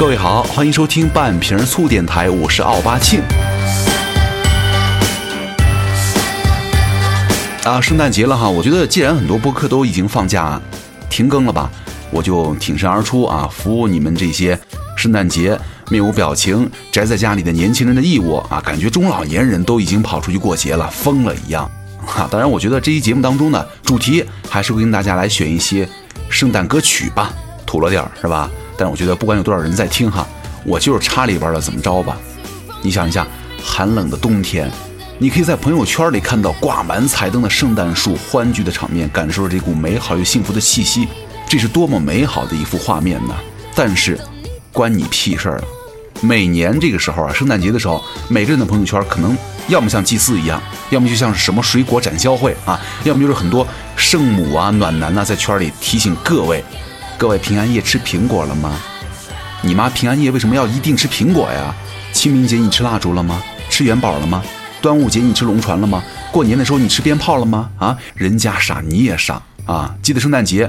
各位好，欢迎收听半瓶醋电台，我是奥巴庆。啊，圣诞节了哈，我觉得既然很多播客都已经放假停更了吧，我就挺身而出啊，服务你们这些圣诞节面无表情宅在家里的年轻人的义务啊，感觉中老年人都已经跑出去过节了，疯了一样。哈，当然，我觉得这期节目当中呢，主题还是会跟大家来选一些圣诞歌曲吧，土了点儿是吧？但我觉得不管有多少人在听哈，我就是插里边了，怎么着吧？你想一下，寒冷的冬天，你可以在朋友圈里看到挂满彩灯的圣诞树，欢聚的场面，感受着这股美好又幸福的气息，这是多么美好的一幅画面呢？但是，关你屁事儿！每年这个时候啊，圣诞节的时候，每个人的朋友圈可能要么像祭祀一样，要么就像是什么水果展销会啊，要么就是很多圣母啊、暖男呐在圈里提醒各位。各位平安夜吃苹果了吗？你妈平安夜为什么要一定吃苹果呀？清明节你吃蜡烛了吗？吃元宝了吗？端午节你吃龙船了吗？过年的时候你吃鞭炮了吗？啊，人家傻你也傻啊！记得圣诞节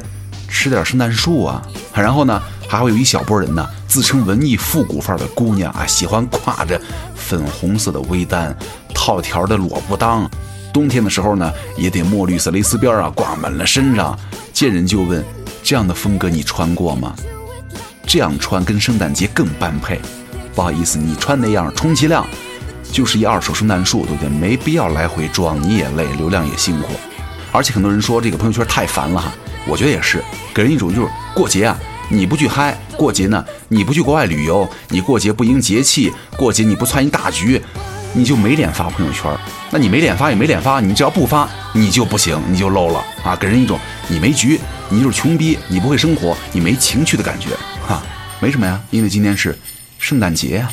吃点圣诞树啊！然后呢，还会有一小波人呢，自称文艺复古范儿的姑娘啊，喜欢挎着粉红色的微单，套条的萝卜裆，冬天的时候呢，也得墨绿色蕾丝边啊挂满了身上，见人就问。这样的风格你穿过吗？这样穿跟圣诞节更般配。不好意思，你穿那样充其量就是一二手圣诞树，对不对？没必要来回装，你也累，流量也辛苦。而且很多人说这个朋友圈太烦了哈，我觉得也是，给人一种就是过节啊，你不去嗨，过节呢你不去国外旅游，你过节不迎节气，过节你不参一大局。你就没脸发朋友圈，那你没脸发也没脸发，你只要不发，你就不行，你就 low 了啊！给人一种你没局，你就是穷逼，你不会生活，你没情趣的感觉，哈，没什么呀，因为今天是圣诞节呀。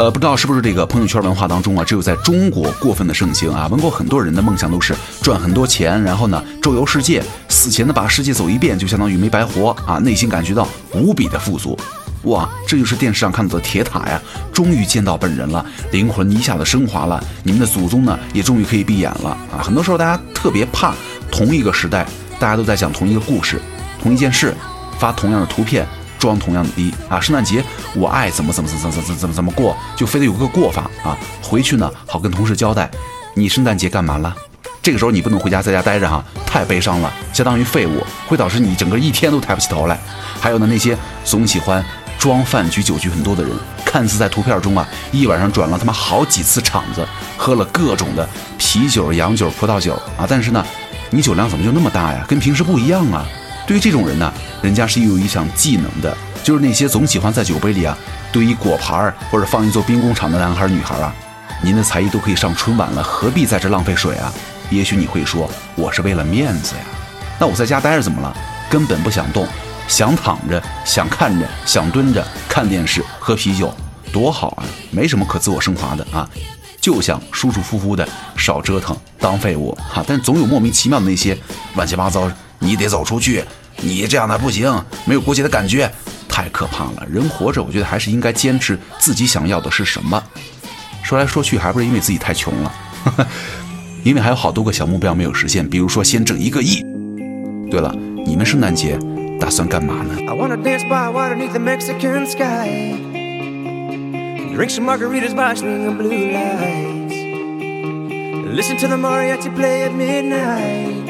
呃，不知道是不是这个朋友圈文化当中啊，只有在中国过分的盛行啊。问过很多人的梦想都是赚很多钱，然后呢周游世界，死前呢把世界走一遍，就相当于没白活啊。内心感觉到无比的富足，哇，这就是电视上看到的铁塔呀，终于见到本人了，灵魂一下子升华了，你们的祖宗呢也终于可以闭眼了啊。很多时候大家特别怕同一个时代，大家都在讲同一个故事，同一件事，发同样的图片。装同样的逼啊！圣诞节我爱怎么怎么怎么怎么怎么怎么怎么过，就非得有个过法啊！回去呢好跟同事交代，你圣诞节干嘛了？这个时候你不能回家在家待着哈，太悲伤了，相当于废物，会导致你整个一天都抬不起头来。还有呢，那些总喜欢装饭局酒局很多的人，看似在图片中啊一晚上转了他妈好几次场子，喝了各种的啤酒、洋酒、葡萄酒啊，但是呢，你酒量怎么就那么大呀？跟平时不一样啊！对于这种人呢，人家是有一项技能的，就是那些总喜欢在酒杯里啊堆一果盘儿或者放一座兵工厂的男孩女孩啊，您的才艺都可以上春晚了，何必在这浪费水啊？也许你会说我是为了面子呀。那我在家待着怎么了？根本不想动，想躺着，想看着，想蹲着看电视喝啤酒，多好啊！没什么可自我升华的啊，就想舒舒服服的少折腾，当废物哈。但总有莫名其妙的那些乱七八糟，你得走出去你这样的不行没有国籍的感觉太可怕了人活着我觉得还是应该坚持自己想要的是什么。说来说去还不是因为自己太穷了？因为还有好多个小目标没有实现比如说先挣一个亿。对了你们圣诞节打算干嘛呢？I wanna dance by waterneath the mexican sky. Drink some margaritas by swinging blue lights. Listen to the mariachi play at midnight.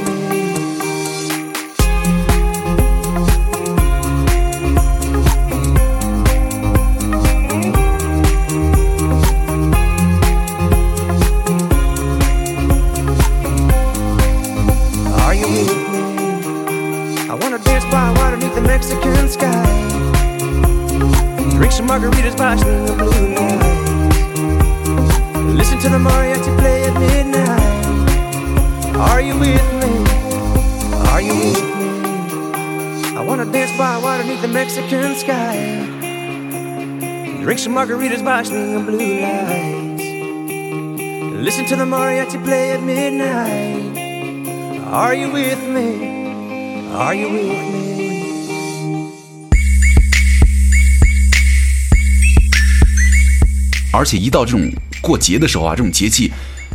Margaritas by the blue lights. Listen to the mariachi play at midnight. Are you with me? Are you with me? 而且一到这种过节的时候啊，这种节气，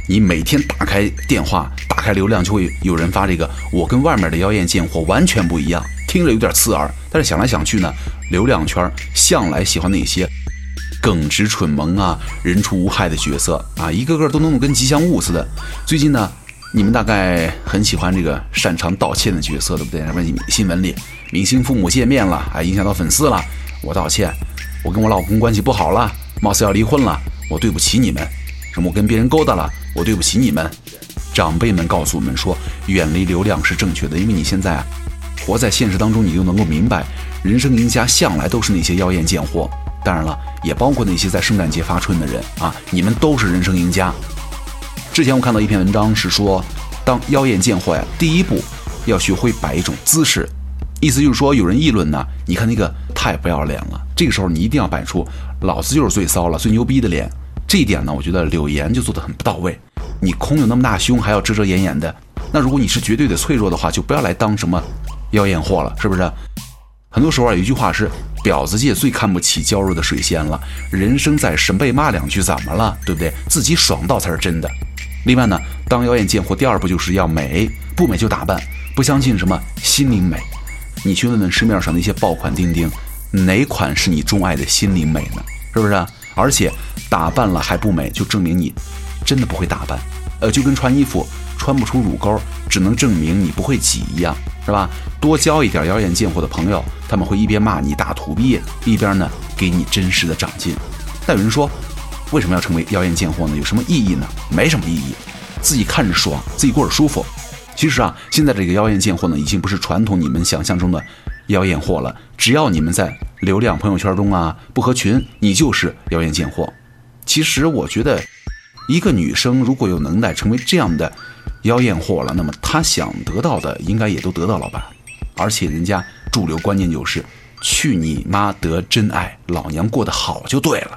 你每天打开电话、打开流量，就会有人发这个“我跟外面的妖艳贱货完全不一样”，听着有点刺耳。但是想来想去呢，流量圈向来喜欢那些耿直蠢萌啊、人畜无害的角色啊，一个个都弄得跟吉祥物似的。最近呢，你们大概很喜欢这个擅长道歉的角色，对不对？什么新闻里明星父母见面了，还影响到粉丝了，我道歉，我跟我老公关系不好了。貌似要离婚了，我对不起你们。什么我跟别人勾搭了，我对不起你们。长辈们告诉我们说，远离流量是正确的，因为你现在啊，活在现实当中，你就能够明白，人生赢家向来都是那些妖艳贱货。当然了，也包括那些在圣诞节发春的人啊，你们都是人生赢家。之前我看到一篇文章是说，当妖艳贱货呀，第一步要学会摆一种姿势。意思就是说，有人议论呢，你看那个太不要脸了。这个时候你一定要摆出老子就是最骚了、最牛逼的脸。这一点呢，我觉得柳岩就做得很不到位。你空有那么大胸，还要遮遮掩掩的。那如果你是绝对的脆弱的话，就不要来当什么妖艳货了，是不是？很多时候啊，有一句话是婊子界最看不起娇弱的水仙了。人生在世，被骂两句怎么了？对不对？自己爽到才是真的。另外呢，当妖艳贱货，第二步就是要美，不美就打扮，不相信什么心灵美。你去问问市面上那些爆款钉钉，哪款是你钟爱的心灵美呢？是不是？而且打扮了还不美，就证明你真的不会打扮。呃，就跟穿衣服穿不出乳沟，只能证明你不会挤一样，是吧？多交一点妖艳贱货的朋友，他们会一边骂你大土鳖，一边呢给你真实的长进。但有人说，为什么要成为妖艳贱货呢？有什么意义呢？没什么意义，自己看着爽，自己过着舒服。其实啊，现在这个妖艳贱货呢，已经不是传统你们想象中的妖艳货了。只要你们在流量朋友圈中啊不合群，你就是妖艳贱货。其实我觉得，一个女生如果有能耐成为这样的妖艳货了，那么他想得到的应该也都得到了吧。而且人家主流观念就是去你妈得真爱，老娘过得好就对了。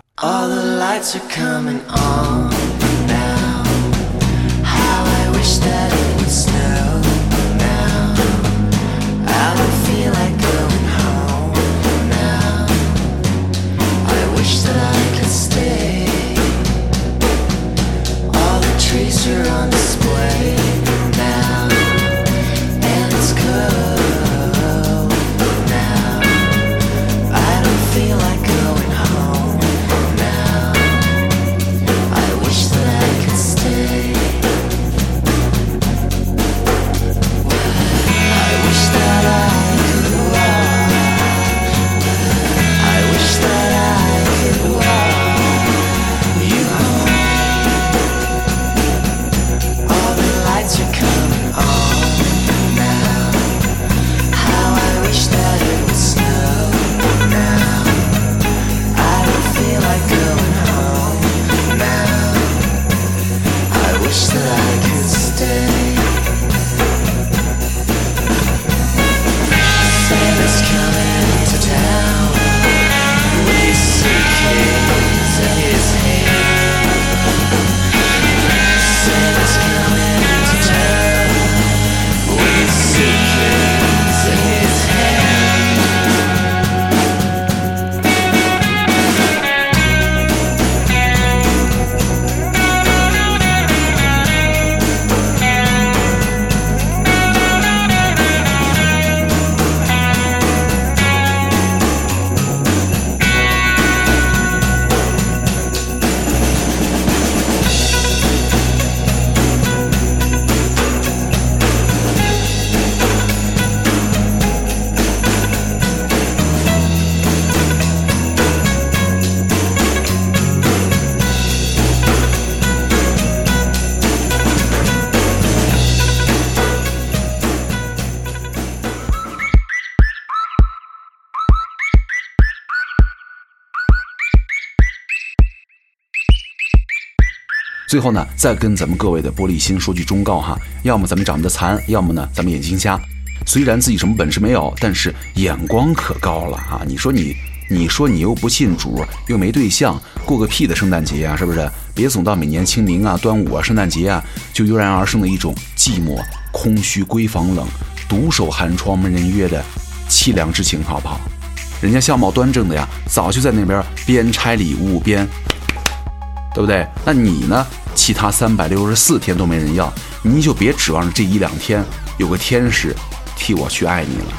最后呢，再跟咱们各位的玻璃心说句忠告哈，要么咱们长得残，要么呢咱们眼睛瞎。虽然自己什么本事没有，但是眼光可高了啊！你说你，你说你又不信主，又没对象，过个屁的圣诞节啊，是不是？别总到每年清明啊、端午啊、圣诞节啊，就油然而生的一种寂寞、空虚、闺房冷、独守寒窗没人约的凄凉之情，好不好？人家相貌端正的呀，早就在那边边拆礼物边对不对？那你呢？其他三百六十四天都没人要，你就别指望着这一两天有个天使替我去爱你了。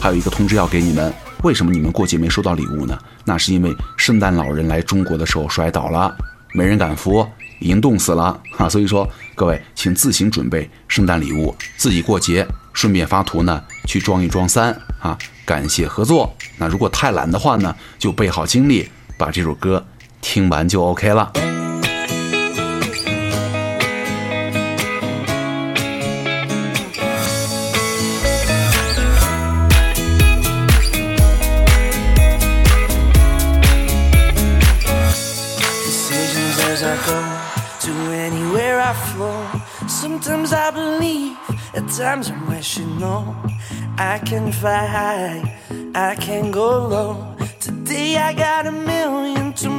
还有一个通知要给你们，为什么你们过节没收到礼物呢？那是因为圣诞老人来中国的时候摔倒了，没人敢扶，已经冻死了啊！所以说，各位请自行准备圣诞礼物，自己过节顺便发图呢，去装一装三啊！感谢合作。那如果太懒的话呢，就备好精力，把这首歌听完就 OK 了。 decisions as I go to anywhere I flow. Sometimes I believe, at times I'm rational. I can fly high, I can go low. Today I got a million, tomorrow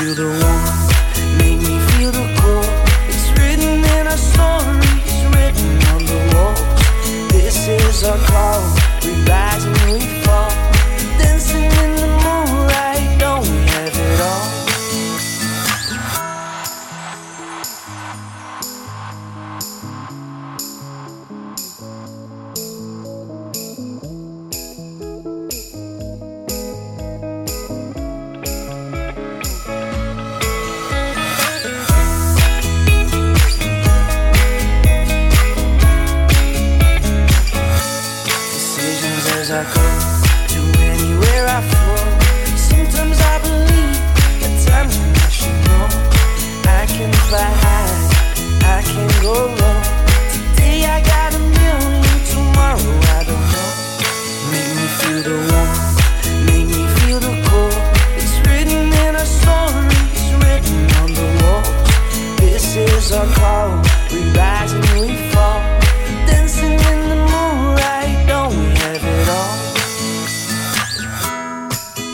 you the one. I go to anywhere I fall. Sometimes I believe that time when I should go. I can fly high, I can go low. Today I got a million, tomorrow I don't know. Make me feel the warmth, make me feel the cold. It's written in our story, it's written on the wall. This is our call.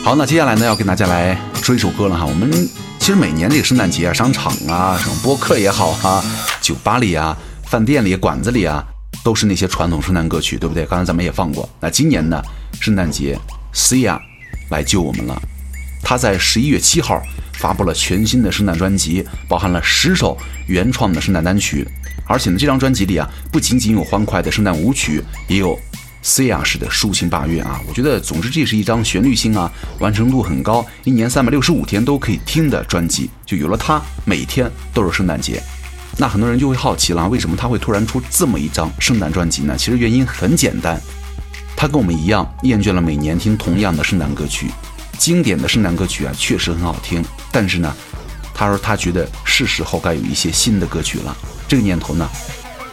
好，那接下来呢，要跟大家来说一首歌了哈。我们其实每年这个圣诞节啊，商场啊，什么播客也好啊，酒吧里啊，饭店里、馆子里啊，都是那些传统圣诞歌曲，对不对？刚才咱们也放过。那今年呢，圣诞节，CIA 来救我们了。他在十一月七号发布了全新的圣诞专辑，包含了十首原创的圣诞单曲。而且呢，这张专辑里啊，不仅仅有欢快的圣诞舞曲，也有 Sia 式的抒情八乐啊。我觉得，总之这是一张旋律性啊、完成度很高、一年三百六十五天都可以听的专辑。就有了它，每天都是圣诞节。那很多人就会好奇了，为什么他会突然出这么一张圣诞专辑呢？其实原因很简单，他跟我们一样，厌倦了每年听同样的圣诞歌曲。经典的圣诞歌曲啊，确实很好听，但是呢，他说他觉得是时候该有一些新的歌曲了。这个念头呢，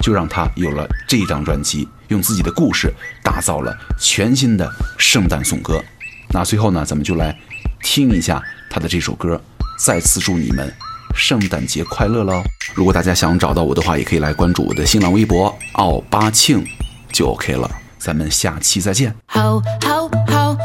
就让他有了这一张专辑，用自己的故事打造了全新的圣诞颂歌。那最后呢，咱们就来听一下他的这首歌，再次祝你们圣诞节快乐喽！如果大家想找到我的话，也可以来关注我的新浪微博奥巴庆，就 OK 了。咱们下期再见。好好好